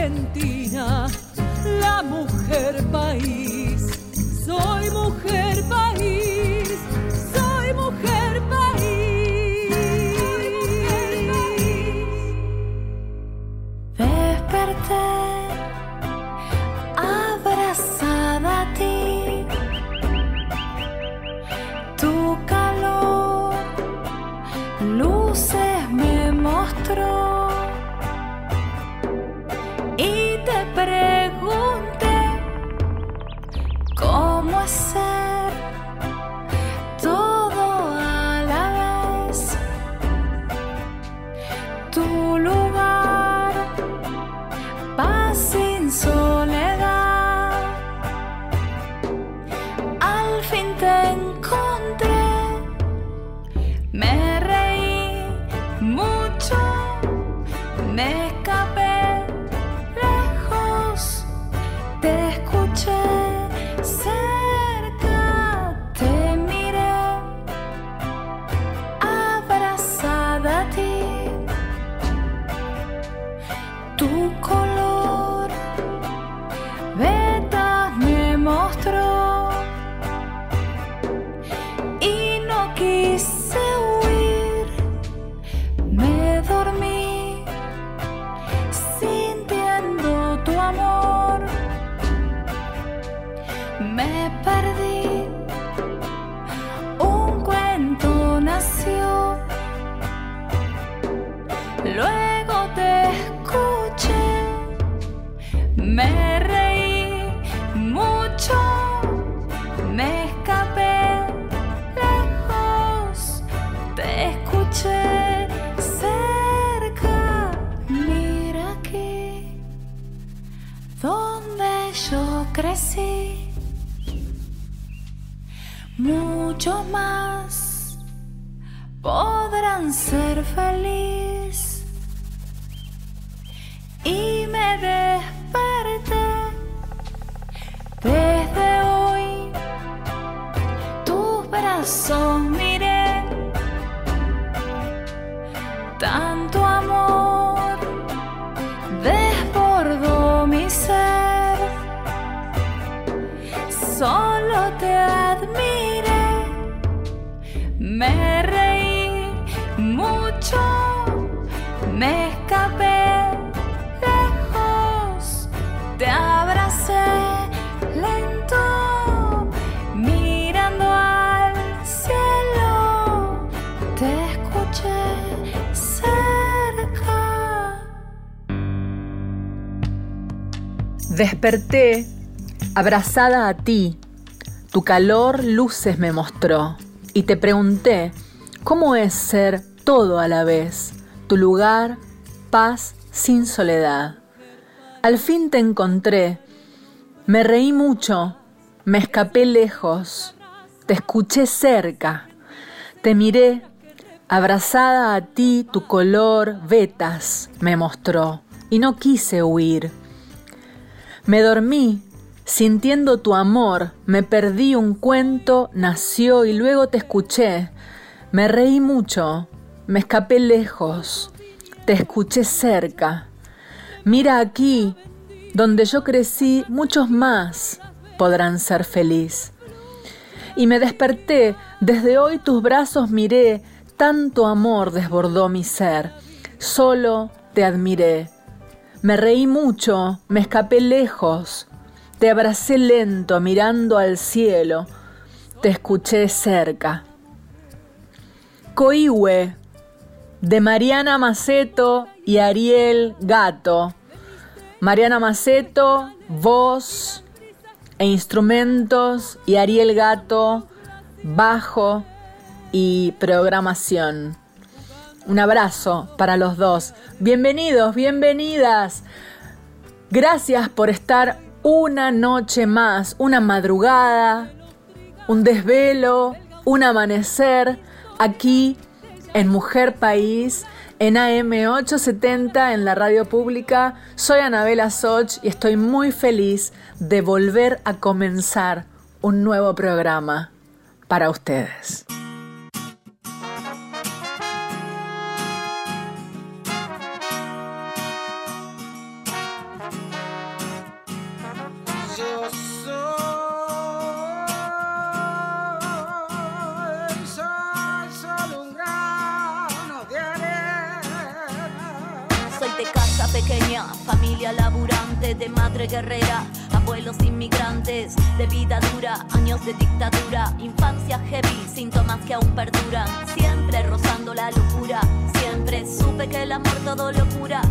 Argentina, me reí mucho, me escapé lejos, te escuché cerca. Mira aquí, donde yo crecí, muchos más podrán ser feliz Desperté abrazada a ti, tu calor luces me mostró. Y te pregunté, ¿cómo es ser todo a la vez? Tu lugar, paz sin soledad. Al fin te encontré, me reí mucho, me escapé lejos, te escuché cerca, te miré, abrazada a ti. Tu color vetas me mostró. Y no quise huir. Me dormí, sintiendo tu amor, me perdí un cuento, nació y luego te escuché. Me reí mucho, me escapé lejos, te escuché cerca. Mira aquí, donde yo crecí, muchos más podrán ser feliz. Y me desperté, desde hoy tus brazos miré, tanto amor desbordó mi ser, solo te admiré. Me reí mucho, me escapé lejos, te abracé lento mirando al cielo, te escuché cerca. Coihue, de Mariana Maceto y Ariel Gato. Mariana Maceto, voz e instrumentos y Ariel Gato, bajo y programación. Un abrazo para los dos. Bienvenidos, bienvenidas. Gracias por estar una noche más, una madrugada, un desvelo, un amanecer aquí en Mujer País, en AM870 en la radio pública. Soy Anabela Soch y estoy muy feliz de volver a comenzar un nuevo programa para ustedes. Pequeña, familia laburante, de madre guerrera, abuelos inmigrantes, de vida dura, años de dictadura, infancia heavy, síntomas que aún perduran, siempre rozando la locura, siempre supe que el amor todo locura.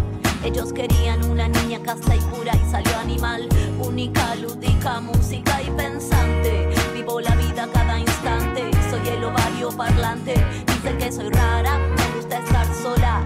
Ellos querían una niña casta y pura y salió animal, única, lúdica, música y pensante. Vivo la vida cada instante, soy el ovario parlante. Dicen que soy rara, me gusta estar sola.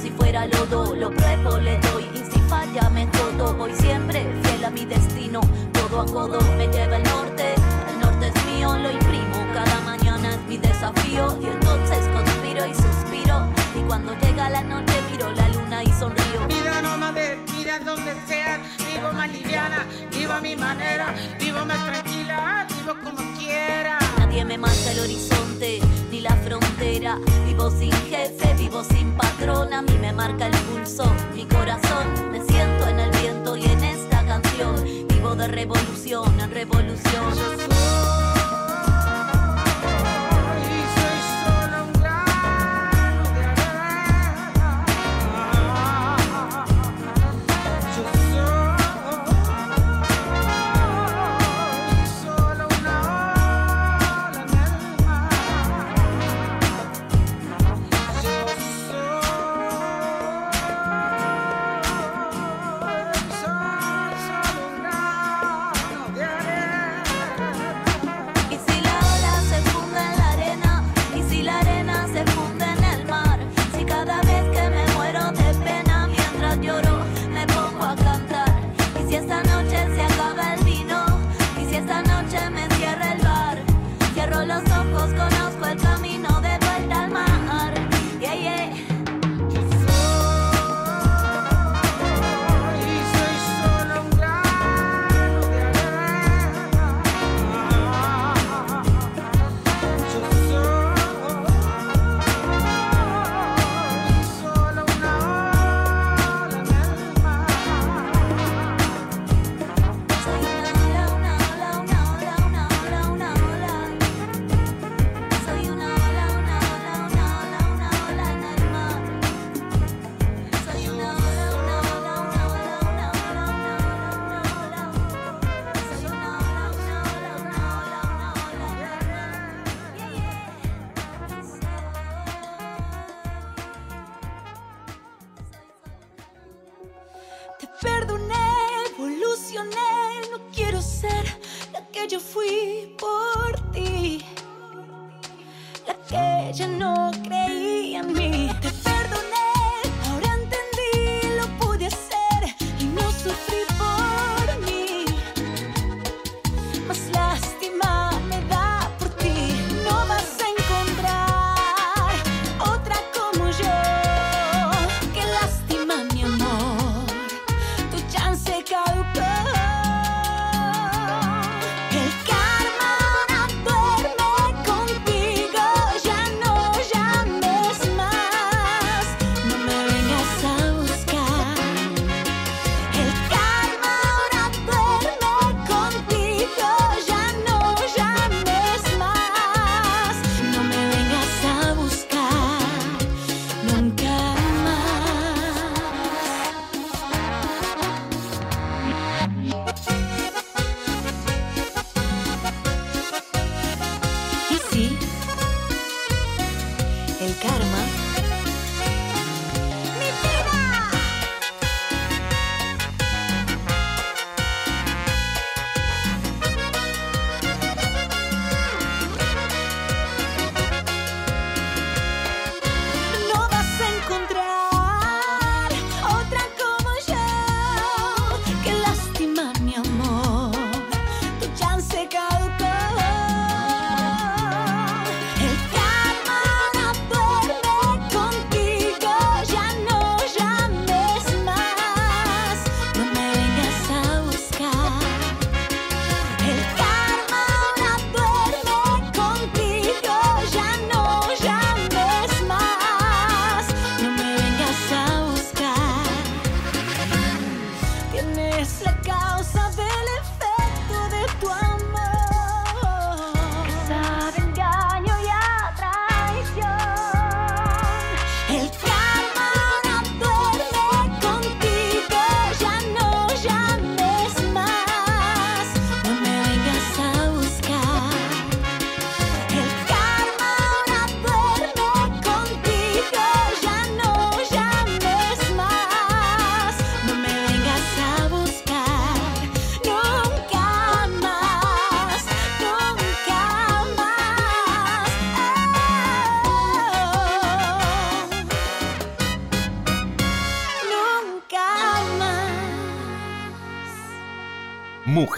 si fuera lodo. Lo pruebo, le doy y si falla me jodo. Voy siempre fiel a mi destino. Codo a codo me lleva el norte. El norte es mío, lo imprimo. Cada mañana es mi desafío. Y entonces cuando llega la noche miro la luna y sonrío. Vida nómade, mira donde sea, vivo más liviana, vivo a mi manera, vivo más tranquila, vivo como quiera. Nadie me marca el horizonte ni la frontera. Vivo sin jefe, vivo sin patrón. A mí me marca el pulso, mi corazón. Me siento en el viento y en esta canción. Vivo de revolución en revolución. Y ya no creía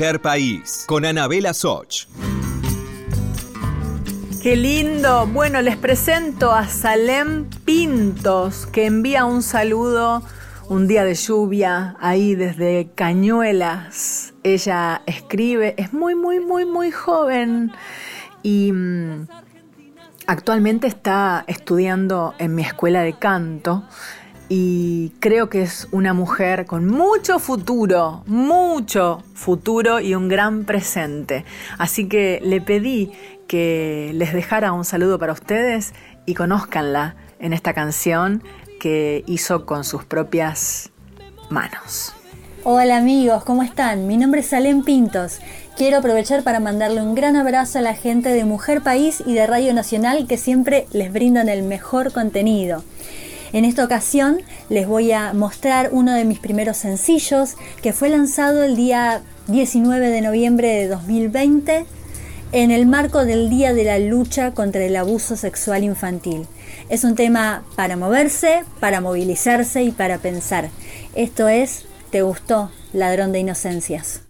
País, con Anabela Soch. Qué lindo. Bueno, les presento a Salem Pintos, que envía un saludo un día de lluvia ahí desde Cañuelas. Ella escribe, es muy, muy, muy, muy joven y mm, actualmente está estudiando en mi escuela de canto y creo que es una mujer con mucho futuro, mucho futuro y un gran presente. Así que le pedí que les dejara un saludo para ustedes y conózcanla en esta canción que hizo con sus propias manos. Hola amigos, ¿cómo están? Mi nombre es Salem Pintos. Quiero aprovechar para mandarle un gran abrazo a la gente de Mujer País y de Radio Nacional que siempre les brindan el mejor contenido. En esta ocasión les voy a mostrar uno de mis primeros sencillos que fue lanzado el día 19 de noviembre de 2020 en el marco del Día de la Lucha contra el Abuso Sexual Infantil. Es un tema para moverse, para movilizarse y para pensar. Esto es ¿Te gustó, ladrón de inocencias?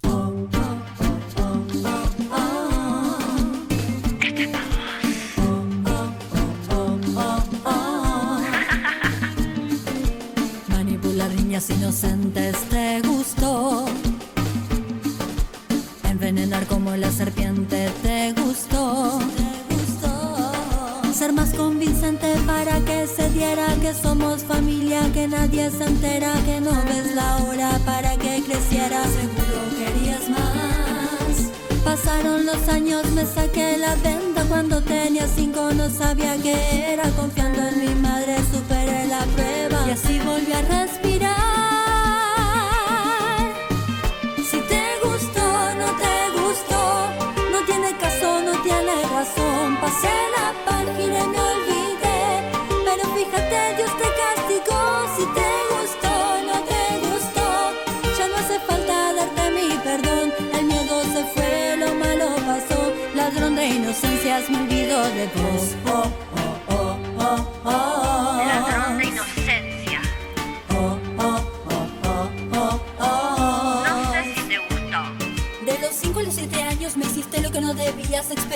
Inocentes te gustó. Envenenar como la serpiente te gustó. Ser más convincente para que se diera que somos familia, que nadie se entera, que no ves la hora para que creciera. Seguro querías más. Pasaron los años, me saqué la venda cuando tenía cinco, no sabía que era. Confiando en mi madre, superé la prueba y así volví a respirar. Pasé la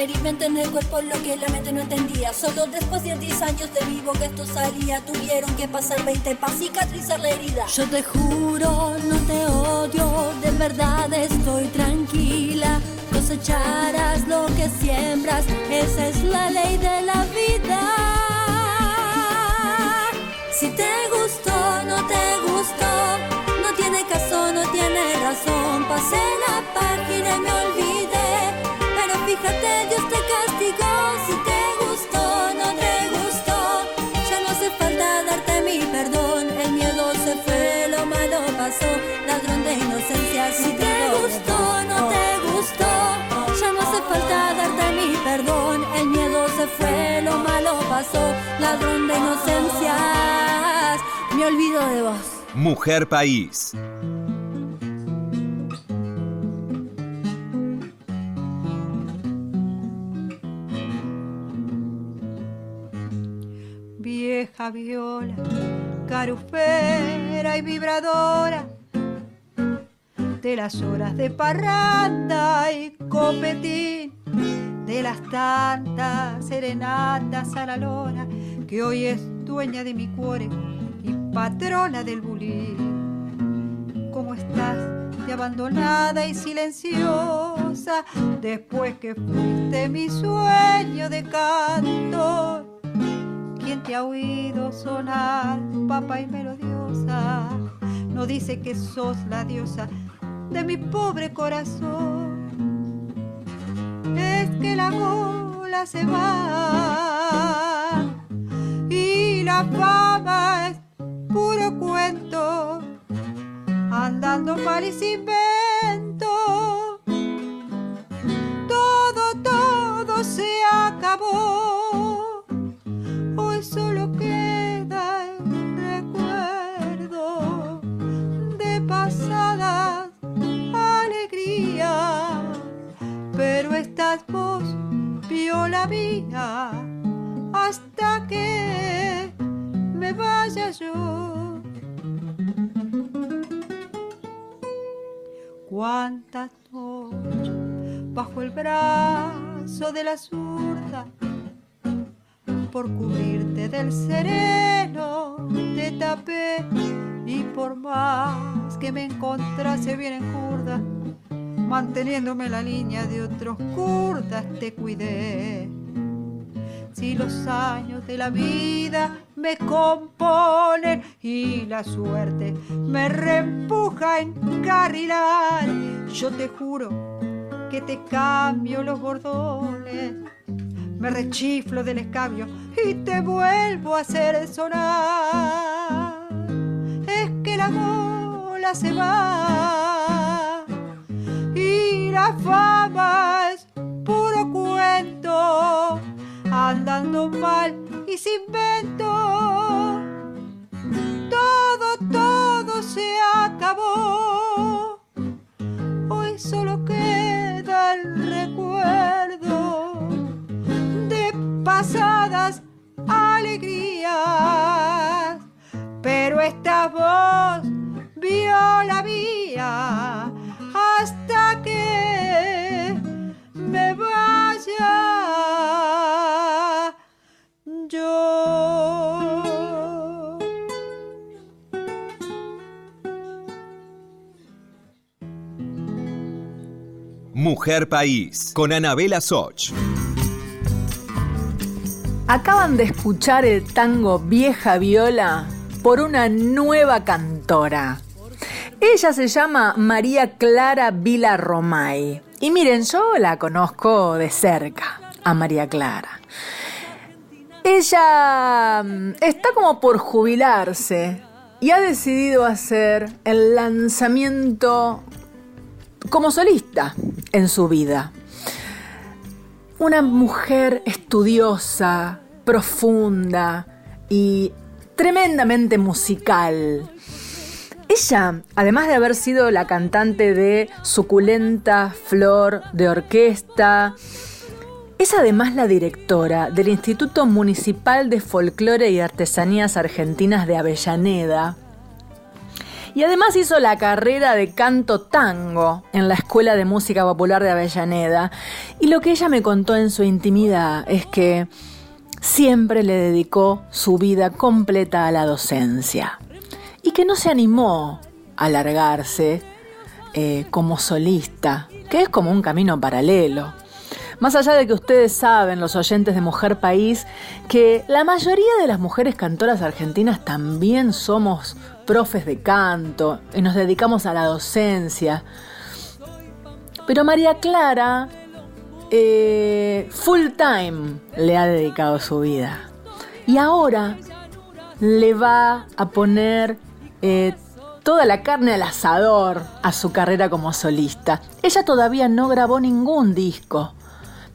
debías. Experimenté en el cuerpo lo que la mente no entendía. Solo después de 10 años de vivo que esto salía, tuvieron que pasar 20 para cicatrizar la herida. Yo te juro, no te odio, de verdad estoy tranquila. Cosecharás lo que siembras, esa es la ley de la vida. Si te gustó, no te gustó, no tiene caso, no tiene razón. Pasé la página y me olvidé, fíjate, Dios te castigó. Si te gustó, no te gustó, ya no hace falta darte mi perdón. El miedo se fue, lo malo pasó, ladrón de inocencia. Si te gustó, no te gustó, ya no hace falta darte mi perdón. El miedo se fue, lo malo pasó, ladrón de inocencias. Me olvido de vos. Mujer País. Viola, carufera y vibradora de las horas de parranda y copetín, de las tantas serenatas a la lora, que hoy es dueña de mi cuore y patrona del bulín. ¿Cómo estás? De abandonada y silenciosa, después que fuiste mi sueño de canto. ¿Quién te ha oído sonar, papa y melodiosa? No dice que sos la diosa de mi pobre corazón. Es que la gola se va y la fama es puro cuento, andando mal y sin vento. Hasta que me vaya yo. Cuántas bajo el brazo de la zurda, por cubrirte del sereno te tapé y por más que me encontrase bien en curda, manteniéndome la línea de otros curdas te cuidé. Si los años de la vida me componen y la suerte me reempuja a encarrilar, yo te juro que te cambio los bordones me rechiflo del escabio y te vuelvo a hacer sonar. Es que la bola se va y la fama es puro cuento, andando mal y sin vento. Todo, todo se acabó. Hoy solo queda el recuerdo de pasadas alegrías. Pero esta voz vio la vía Mujer País, con Anabela Soch. Acaban de escuchar el tango Vieja Viola por una nueva cantora. Ella se llama María Clara Vila Romay. Y miren, yo la conozco de cerca, a María Clara. Ella mm, está como por jubilarse y ha decidido hacer el lanzamiento como solista en su vida. Una mujer estudiosa, profunda y tremendamente musical. Ella, además de haber sido la cantante de Suculenta Flor de Orquesta, es además la directora del Instituto Municipal de Folclore y Artesanías Argentinas de Avellaneda. Y además hizo la carrera de canto tango en la Escuela de Música Popular de Avellaneda. Y lo que ella me contó en su intimidad es que siempre le dedicó su vida completa a la docencia. Y que no se animó a largarse eh, como solista, que es como un camino paralelo. Más allá de que ustedes saben, los oyentes de Mujer País, que la mayoría de las mujeres cantoras argentinas también somos profes de canto y nos dedicamos a la docencia. Pero María Clara, eh, full time, le ha dedicado su vida. Y ahora le va a poner eh, toda la carne al asador a su carrera como solista. Ella todavía no grabó ningún disco.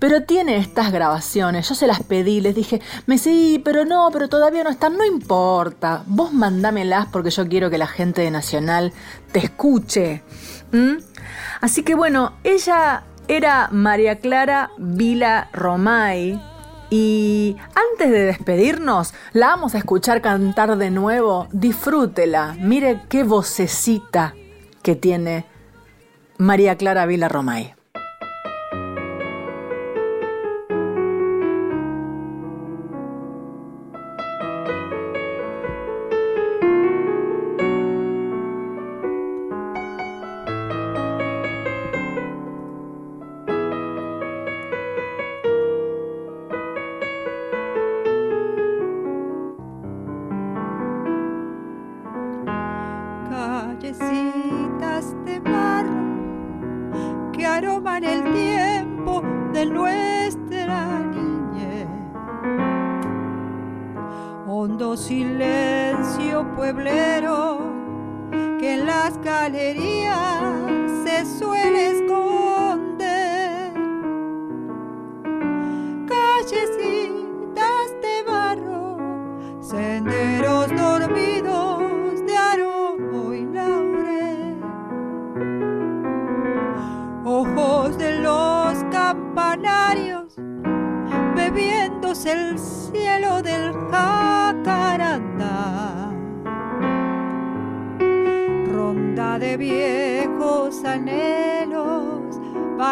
Pero tiene estas grabaciones, yo se las pedí, les dije, me sí, pero no, pero todavía no están, no importa, vos mandámelas porque yo quiero que la gente de Nacional te escuche. Así que bueno, ella era María Clara Vila Romay. Y antes de despedirnos, la vamos a escuchar cantar de nuevo. Disfrútela. Mire qué vocecita que tiene María Clara Vila Romay.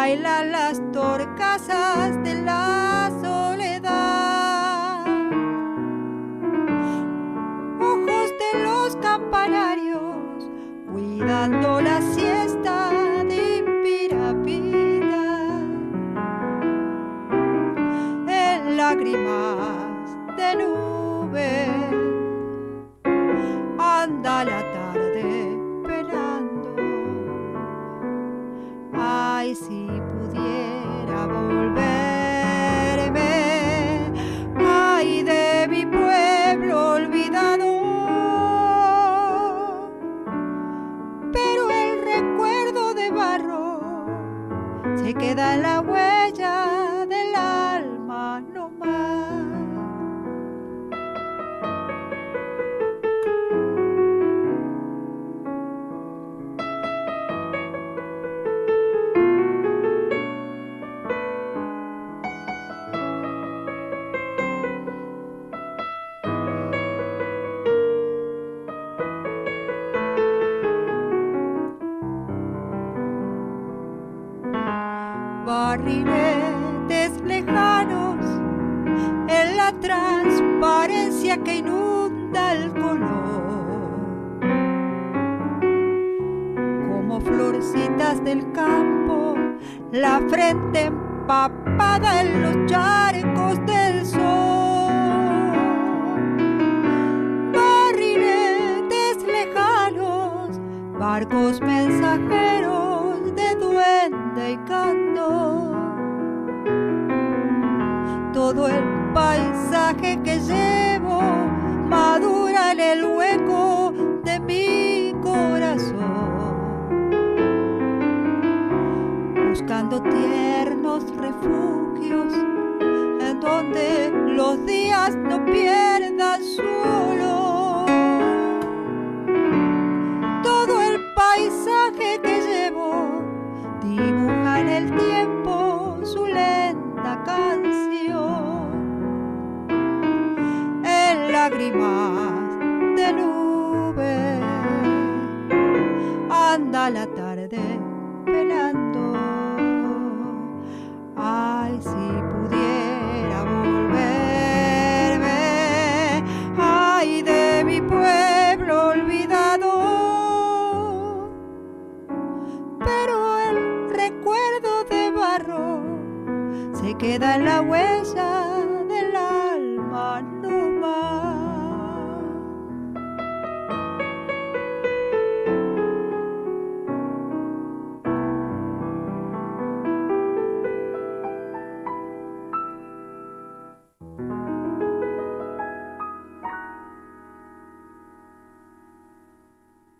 Ronda de viejos anhelos bailan las que inunda el color. Como florcitas del campo, la frente empapada en los charcos del sol. Barriletes lejanos, barcos mensajeros de duende y canto. El hueco de mi corazón. Buscando tiernos refugios en donde los días no pierdan su olor. Todo el paisaje que llevo dibuja en el tiempo su lenta canción. En lágrimas la tarde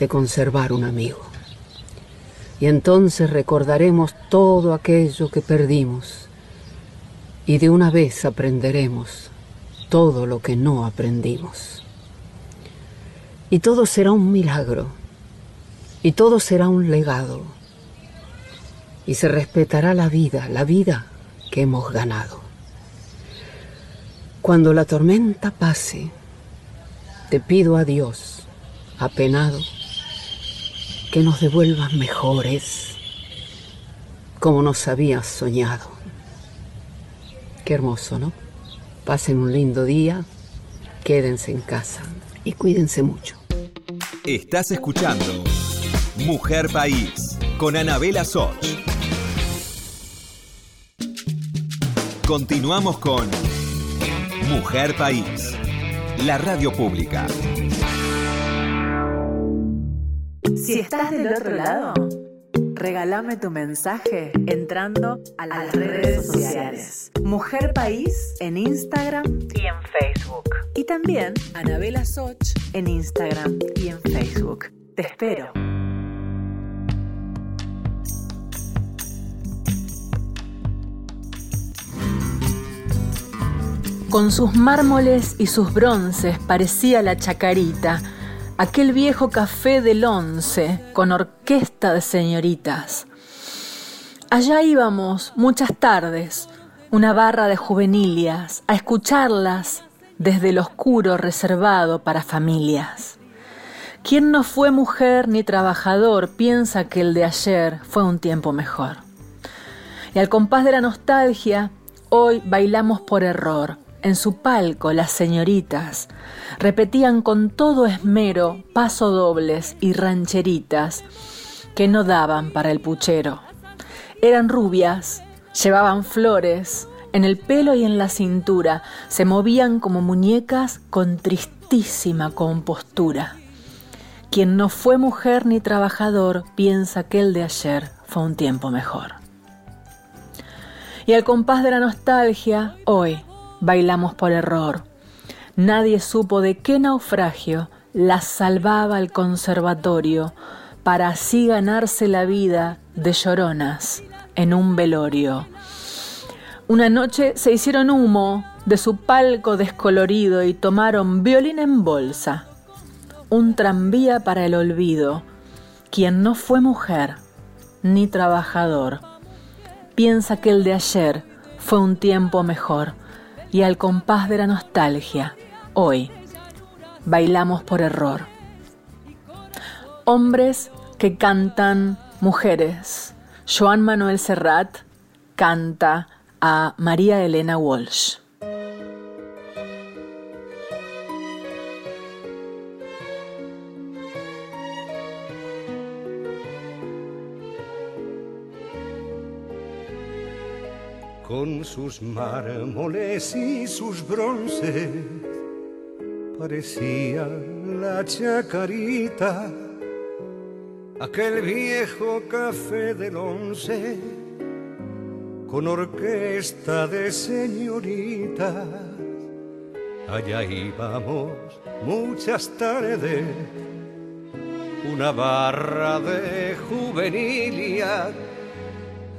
de conservar un amigo. Y entonces recordaremos todo aquello que perdimos y de una vez aprenderemos todo lo que no aprendimos. Y todo será un milagro y todo será un legado y se respetará la vida, la vida que hemos ganado. Cuando la tormenta pase, te pido a Dios, apenado, que nos devuelvas mejores, como nos habías soñado. Qué hermoso, ¿no? Pasen un lindo día, quédense en casa y cuídense mucho. Estás escuchando Mujer País con Anabela Soch. Continuamos con Mujer País, la radio pública. Si estás del otro lado, regálame tu mensaje entrando a las, redes, redes sociales. Mujer País en Instagram y en Facebook. Y también Anabela Soch en Instagram y en Facebook. Te espero. Con sus mármoles y sus bronces parecía la chacarita aquel viejo café del once con orquesta de señoritas. Allá íbamos muchas tardes, una barra de juvenilias, a escucharlas desde el oscuro reservado para familias. Quien no fue mujer ni trabajador piensa que el de ayer fue un tiempo mejor. Y al compás de la nostalgia, hoy bailamos por error. En su palco las señoritas repetían con todo esmero pasodobles y rancheritas que no daban para el puchero. Eran rubias, llevaban flores, en el pelo y en la cintura, se movían como muñecas con tristísima compostura. Quien no fue mujer ni trabajador piensa que el de ayer fue un tiempo mejor. Y al compás de la nostalgia, hoy bailamos por error. Nadie supo de qué naufragio la salvaba el conservatorio para así ganarse la vida de lloronas en un velorio. Una noche se hicieron humo de su palco descolorido y tomaron violín en bolsa, un tranvía para el olvido. Quien no fue mujer ni trabajador, piensa que el de ayer fue un tiempo mejor y al compás de la nostalgia, hoy bailamos por error. Hombres que cantan mujeres Joan Manuel Serrat canta a María Elena Walsh. Con sus mármoles y sus bronces parecía la chacarita aquel viejo café del once con orquesta de señoritas. Allá íbamos muchas tardes, una barra de juvenilia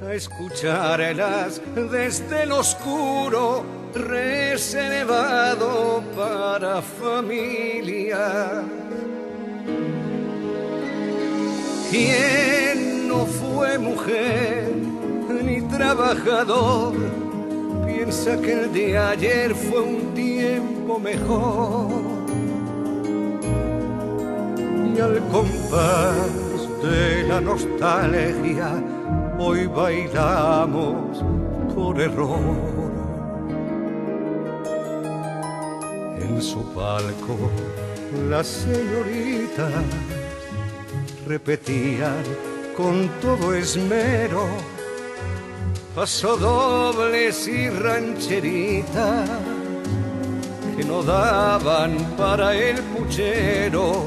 a escucharlas desde el oscuro reservado para familia ¿Quién no fue mujer ni trabajador? Piensa que el de ayer fue un tiempo mejor. Y al compás de la nostalgia, hoy bailamos por error. En su palco, la señorita repetían con todo esmero pasodobles y rancheritas que no daban para el puchero.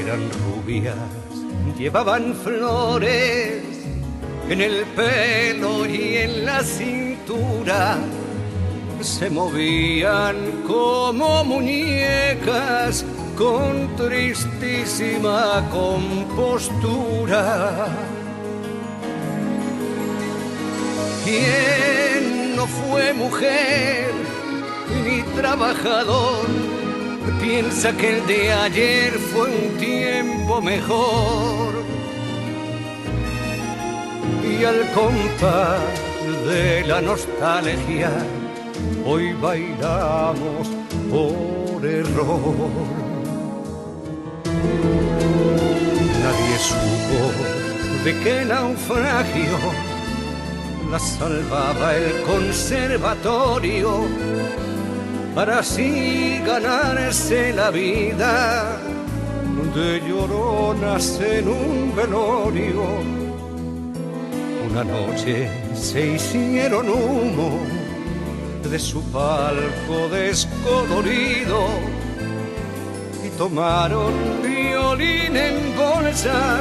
Eran rubias, llevaban flores en el pelo y en la cintura. Se movían como muñecas con tristísima compostura. ¿Quién no fue mujer ni trabajador? Piensa que el de ayer fue un tiempo mejor. Y al compás de la nostalgia, hoy bailamos por error. Nadie supo de qué naufragio la salvaba el conservatorio para así ganarse la vida de lloronas en un velorio. Una noche se hicieron humo de su palco descolorido tomaron violín en bolsa,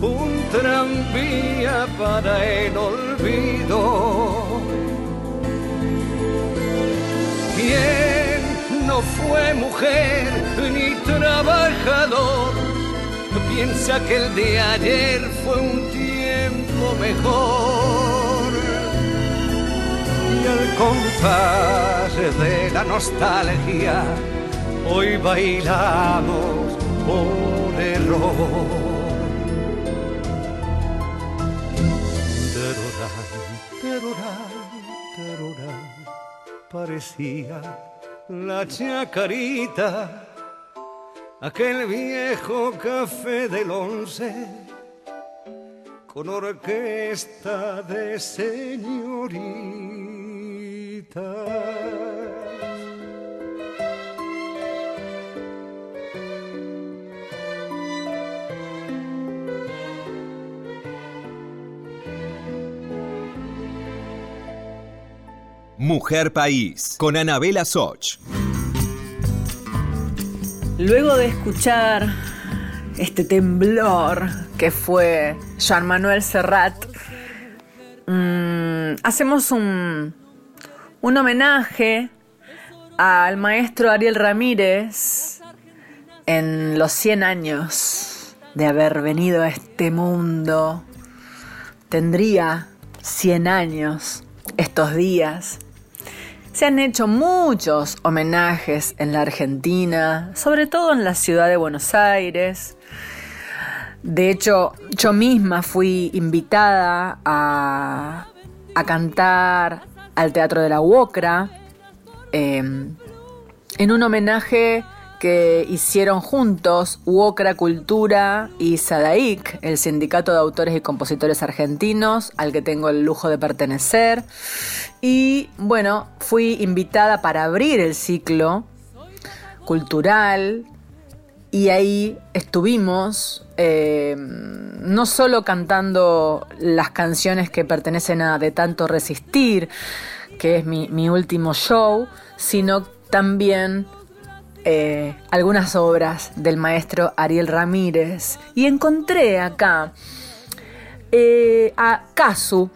un tranvía para el olvido. ¿Quién no fue mujer ni trabajador? Piensa que el de ayer fue un tiempo mejor. Y al compás de la nostalgia, hoy bailamos por error. parecía la chacarita, aquel viejo café del once con orquesta de señorita. Mujer País, con Anabela Soch. Luego de escuchar este temblor que fue Jean Manuel Serrat, mm, hacemos un, un homenaje al maestro Ariel Ramírez en los 100 años de haber venido a este mundo. Tendría 100 años estos días. Se han hecho muchos homenajes en la Argentina, sobre todo en la ciudad de Buenos Aires. De hecho, yo misma fui invitada a, cantar al Teatro de la UOCRA em, en un homenaje que hicieron juntos UOCRA Cultura y SADAIC, el Sindicato de Autores y Compositores Argentinos, al que tengo el lujo de pertenecer. Y bueno, fui invitada para abrir el ciclo cultural y ahí estuvimos eh, no solo cantando las canciones que pertenecen a De tanto resistir, que es mi, mi último show, sino también eh, algunas obras del maestro Ariel Ramírez. Y encontré acá eh, a Kazu,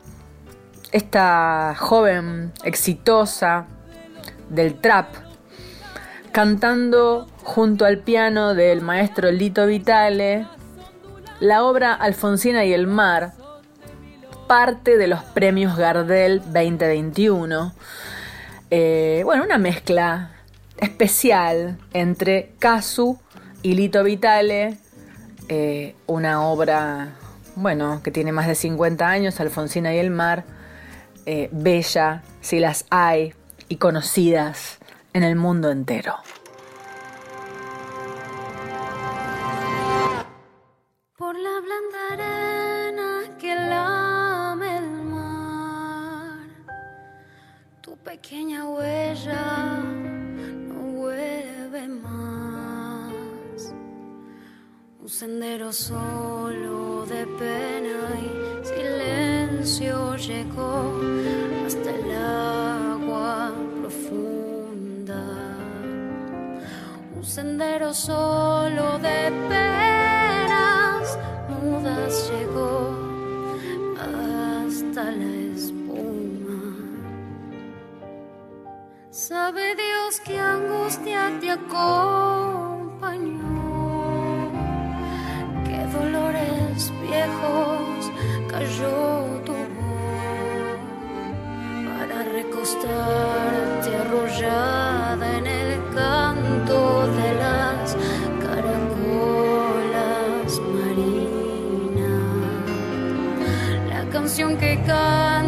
esta joven exitosa del trap, cantando junto al piano del maestro Lito Vitale la obra Alfonsina y el mar, parte de los premios Gardel 2021. Eh, bueno, una mezcla especial entre Casu y Lito Vitale, eh, una obra, bueno, que tiene más de 50 años, Alfonsina y el mar, eh, bella, si las hay, y conocidas en el mundo entero. Por la blanda arena que lame el mar, tu pequeña huella Un sendero solo de pena y silencio llegó hasta el sendero solo de penas mudas llegó hasta la espuma. Sabe Dios que angustia te acompañó. Dolores viejos cayó tu voz para recostarte arrollada canción que canta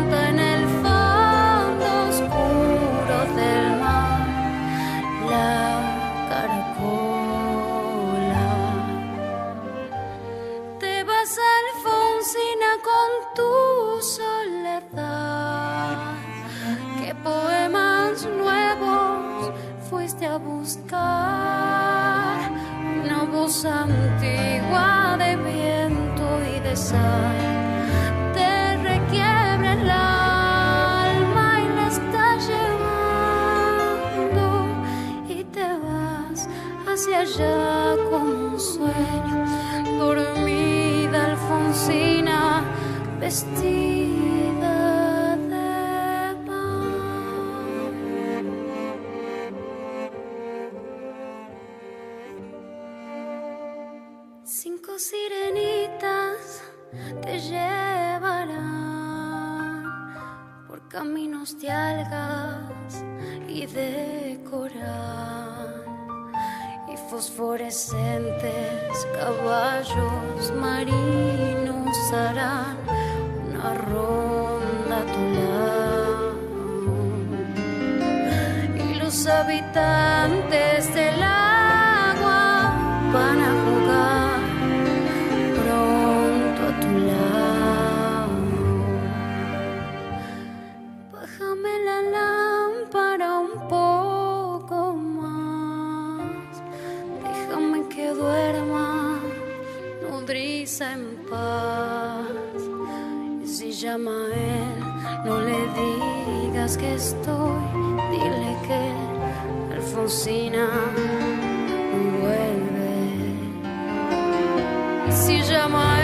vestida de. Cinco sirenitas te llevarán por caminos de algas y de coral y fosforescentes caballos marinos harán una ronda a tu lado. Y los habitantes del agua van a él, no le digas que estoy. Dile que Alfonsina no vuelve. Si llama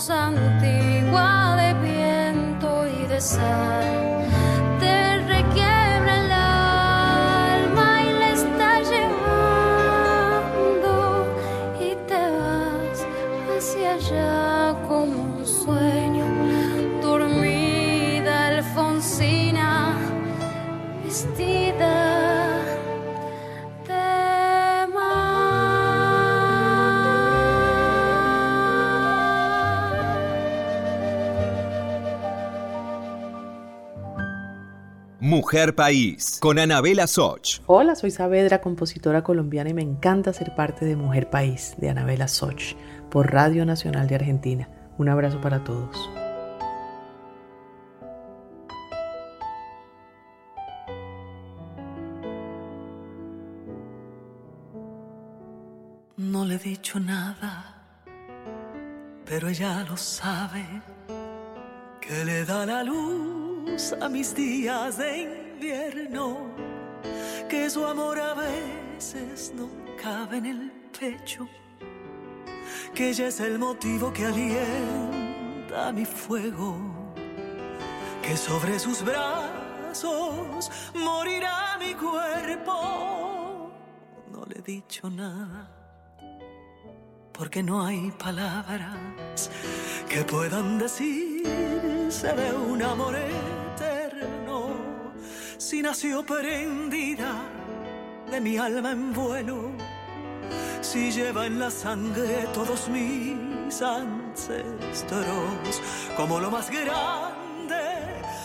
voz antigua de viento y de sal. Mujer País, con Anabela Soch. Hola, soy Saavedra, compositora colombiana y me encanta ser parte de Mujer País de Anabela Soch por Radio Nacional de Argentina. Un abrazo para todos. No le he dicho nada, pero ella lo sabe, que le da la luz a mis días de invierno, que su amor a veces no cabe en el pecho, que ella es el motivo que alienta mi fuego, que sobre sus brazos morirá mi cuerpo. No le he dicho nada porque no hay palabras que puedan decirse de un amor eterno. Si nació prendida de mi alma en vuelo, si lleva en la sangre todos mis ancestros, como lo más grande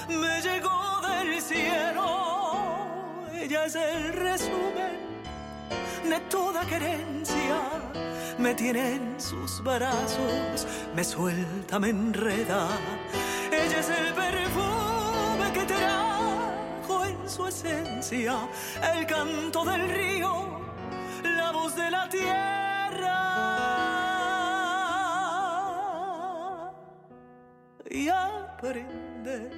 me llegó del cielo. Ella es el resumen de toda querencia me tiene en sus brazos, me suelta, me enreda. Ella es el perfume que trajo en su esencia el canto del río, la voz de la tierra. Y aprende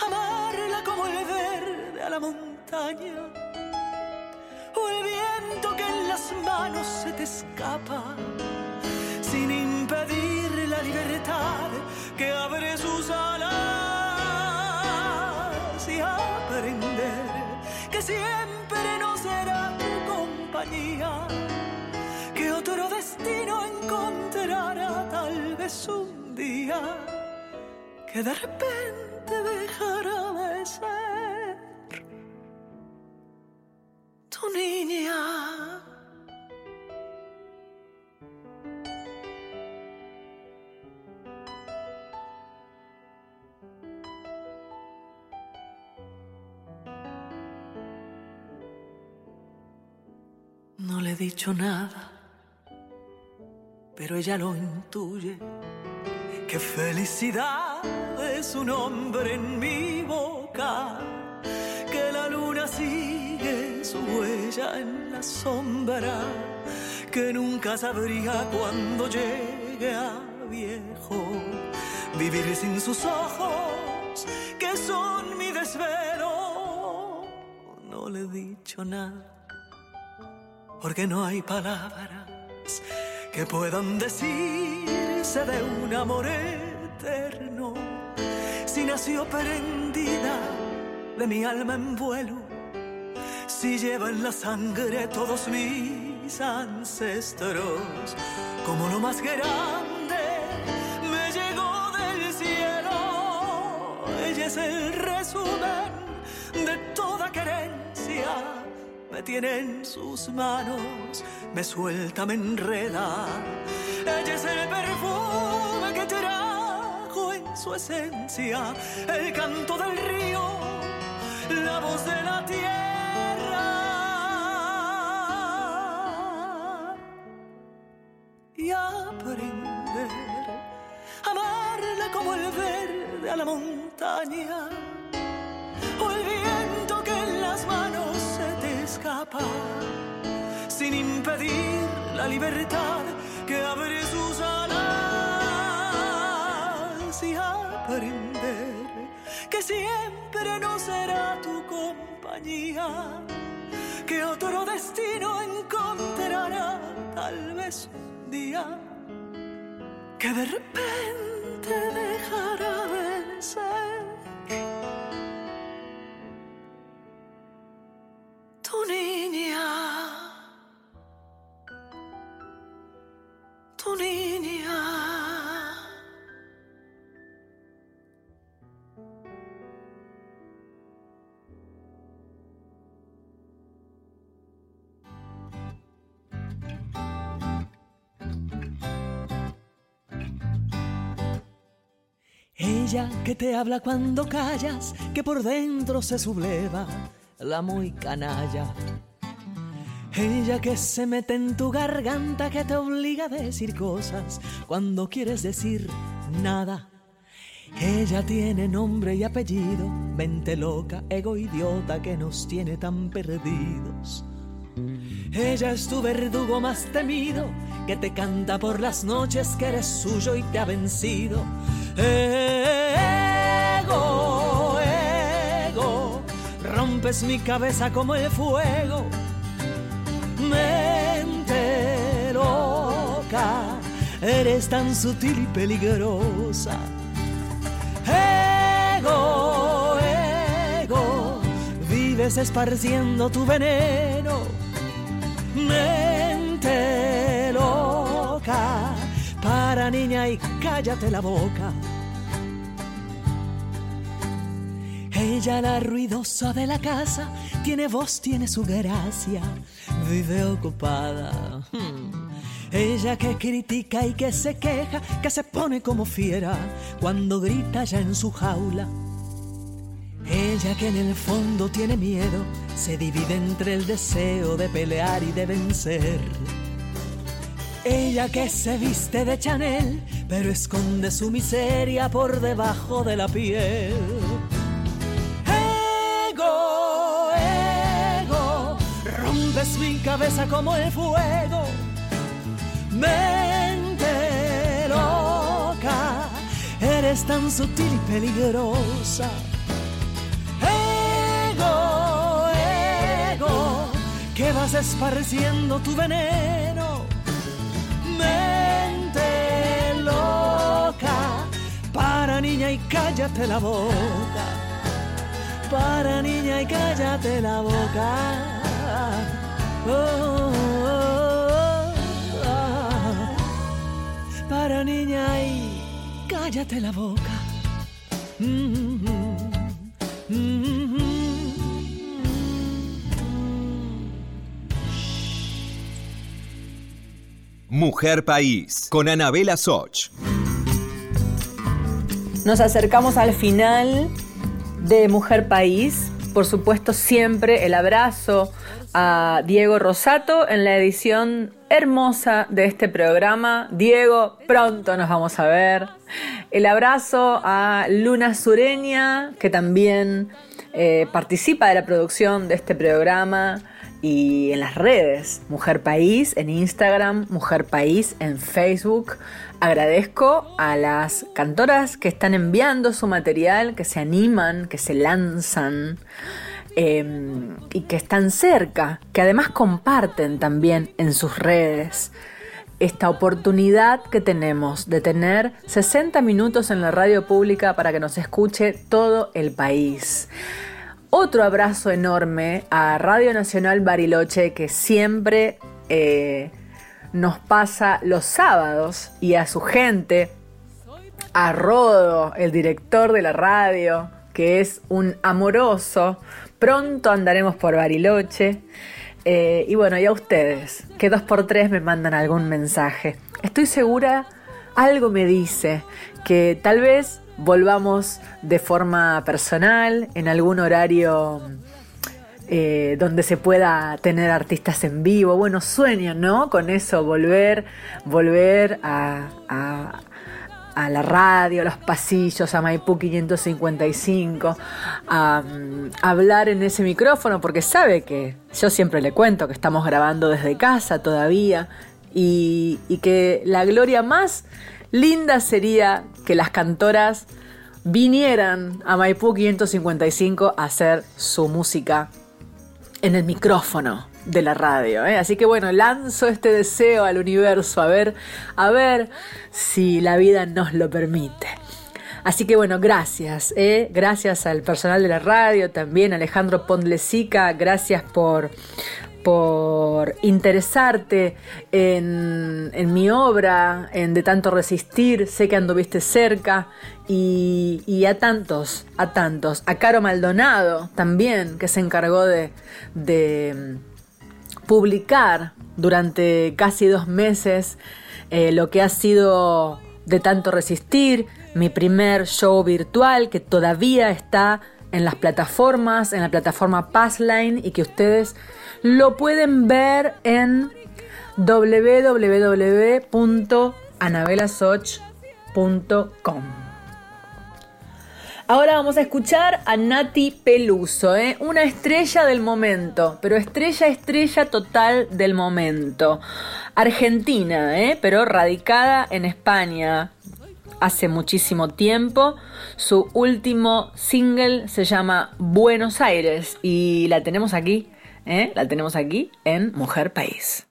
a amarla como el verde a la montaña o el viento que en las manos se te escapa, sin impedir la libertad que abre sus alas y aprender que siempre no será tu compañía, que otro destino encontrará tal vez un día, que de repente dejará de ser niña. No le he dicho nada, pero ella lo intuye. Qué felicidad es un hombre en mi boca, que la luna su en la sombra, que nunca sabría cuando llegue a viejo vivir sin sus ojos, que son mi desvelo. No le he dicho nada porque no hay palabras que puedan decirse de un amor eterno. Si nació prendida de mi alma en vuelo, si lleva en la sangre todos mis ancestros, como lo más grande me llegó del cielo. Ella es el resumen de toda querencia. Me tiene en sus manos, me suelta, me enreda. Ella es el perfume que trajo en su esencia el canto del río, la voz de la tierra. Y aprender a amarla como el verde a la montaña o el viento que en las manos se te escapa sin impedir la libertad que abre sus alas y aprender que siempre no será tu compañía, que otro destino encontrará tal vez día, que de repente dejará de ser. Tu niña, tu niña. Ella que te habla cuando callas, que por dentro se subleva la muy canalla. Ella que se mete en tu garganta, que te obliga a decir cosas cuando quieres decir nada. Ella tiene nombre y apellido, mente loca, ego idiota que nos tiene tan perdidos. Ella es tu verdugo más temido, que te canta por las noches que eres suyo y te ha vencido. Ego, ego, rompes mi cabeza como el fuego. Mente loca, eres tan sutil y peligrosa. Ego, ego, vives esparciendo tu veneno. Mente loca, niña y cállate la boca. Ella la ruidosa de la casa, tiene voz, tiene su gracia, vive ocupada. Hmm. Ella que critica y que se queja, que se pone como fiera cuando grita ya en su jaula. Ella que en el fondo tiene miedo, se divide entre el deseo de pelear y de vencer. Ella que se viste de Chanel, pero esconde su miseria por debajo de la piel. Ego, ego, rompes mi cabeza como el fuego. Mente loca, eres tan sutil y peligrosa. Ego, ego, que vas esparciendo tu veneno. Para niña y cállate la boca. Para niña y cállate la boca. Oh, oh, oh. Para niña y cállate la boca. Mujer País, con Anabela Soch. Nos acercamos al final de Mujer País. Por supuesto, siempre el abrazo a Diego Rosato en la edición hermosa de este programa. Diego, pronto nos vamos a ver. El abrazo a Luna Sureña, que también eh, participa de la producción de este programa y en las redes, Mujer País en Instagram, Mujer País en Facebook. Agradezco a las cantoras que están enviando su material, que se animan, que se lanzan eh, y que están cerca, que además comparten también en sus redes. esta oportunidad que tenemos de tener 60 minutos en la radio pública para que nos escuche todo el país. Otro abrazo enorme a Radio Nacional Bariloche que siempre eh, nos pasa los sábados y a su gente, a Rodo, el director de la radio, que es un amoroso. Pronto andaremos por Bariloche. Eh, y bueno, y a ustedes, que dos por tres me mandan algún mensaje. Estoy segura, algo me dice que tal vez volvamos de forma personal, en algún horario eh, donde se pueda tener artistas en vivo. Bueno, sueño, ¿no? Con eso, volver, volver a, a la radio, a los pasillos, a Maipú 555, a, mm, hablar en ese micrófono, porque sabe que yo siempre le cuento que estamos grabando desde casa todavía y que la gloria más linda sería que las cantoras vinieran a Maipú 555 a hacer su música en el micrófono de la radio. ¿eh? Así que bueno, lanzo este deseo al universo a ver, a ver si la vida nos lo permite. Así que bueno, gracias, ¿eh? gracias al personal de la radio, también Alejandro Pondlesica, gracias por, por interesarte en, mi obra, en De tanto resistir, sé que anduviste cerca, y, a tantos, a tantos, a Caro Maldonado también, que se encargó de publicar durante casi dos meses eh, lo que ha sido de tanto resistir, mi primer show virtual que todavía está en las plataformas, en la plataforma Passline y que ustedes lo pueden ver en www.anabelasoch.com. Ahora vamos a escuchar a Nati Peluso, ¿eh? una estrella del momento, pero estrella, estrella total del momento. Argentina, ¿eh? pero radicada en España hace muchísimo tiempo. Su último single se llama Buenos Aires y la tenemos aquí, ¿eh? la tenemos aquí en Mujer País.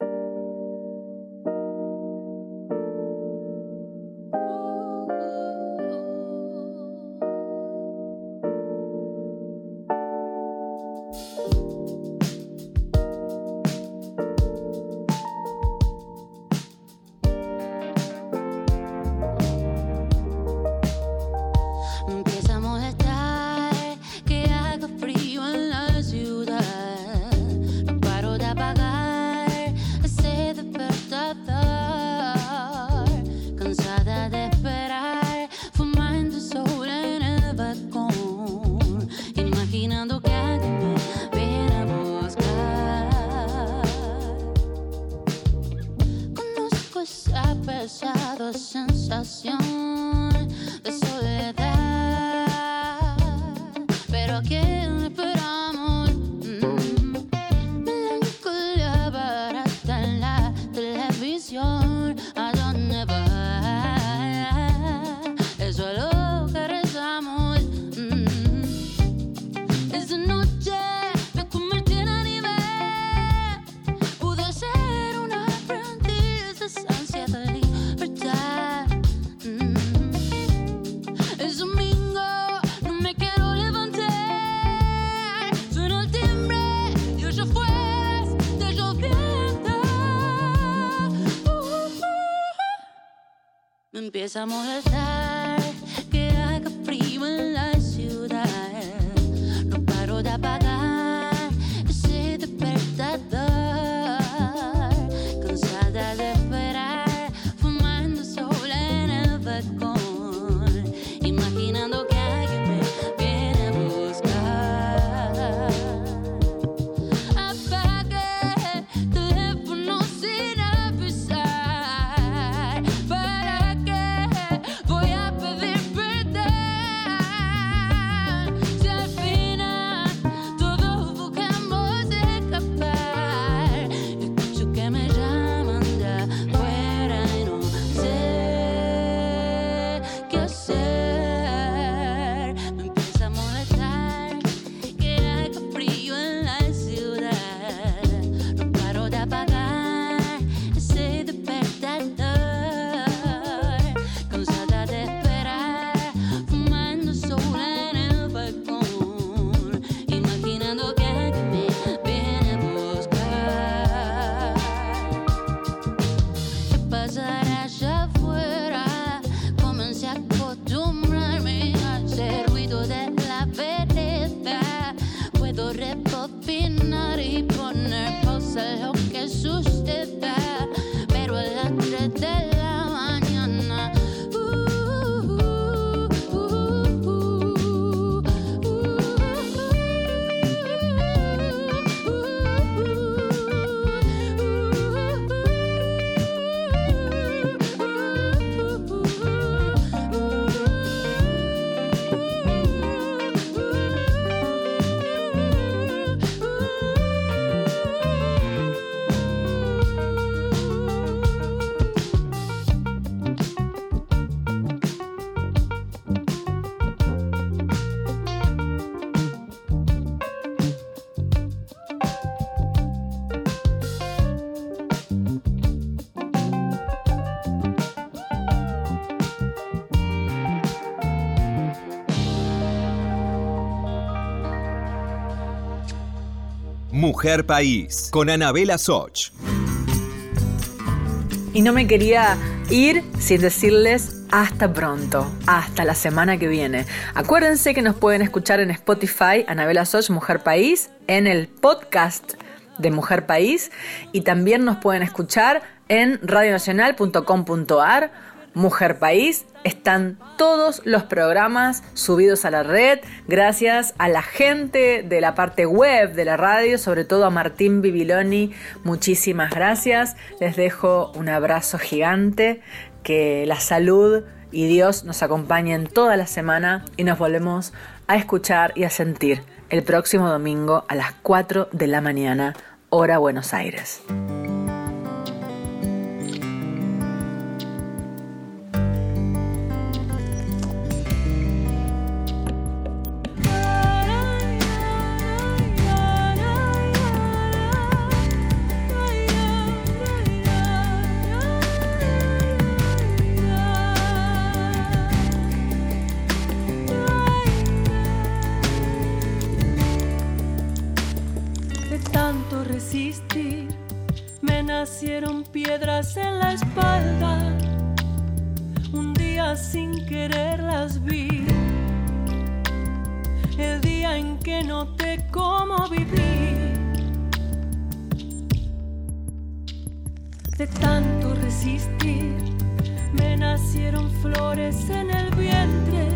Empieza a Mujer País, con Anabela Soch. Y no me quería ir sin decirles hasta pronto, hasta la semana que viene. Acuérdense que nos pueden escuchar en Spotify, Anabela Soch, Mujer País, en el podcast de Mujer País y también nos pueden escuchar en radionacional.com.ar Mujer País. Están todos los programas subidos a la red gracias a la gente de la parte web de la radio, sobre todo a Martín Bibiloni. Muchísimas gracias. Les dejo un abrazo gigante. Que la salud y Dios nos acompañen toda la semana y nos volvemos a escuchar y a sentir el próximo domingo a las 4 de la mañana, hora Buenos Aires. Me nacieron piedras en la espalda. Un día sin querer las vi. El día en que noté cómo viví. De tanto resistir, me nacieron flores en el vientre,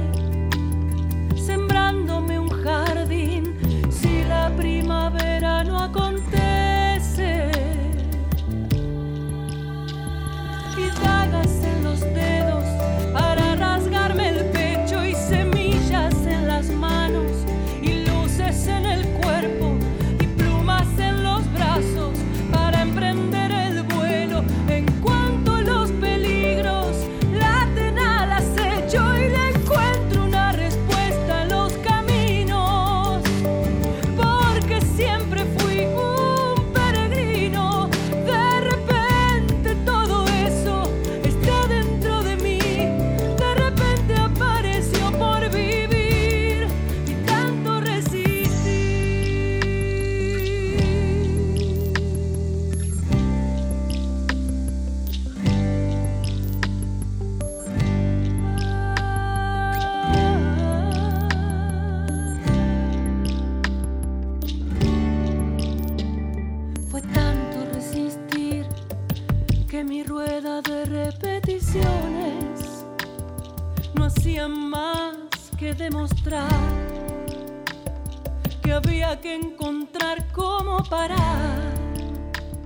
sembrándome un jardín si la primavera no acontece. En que había que encontrar cómo parar.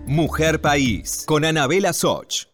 Mujer País, con Anabela Soch.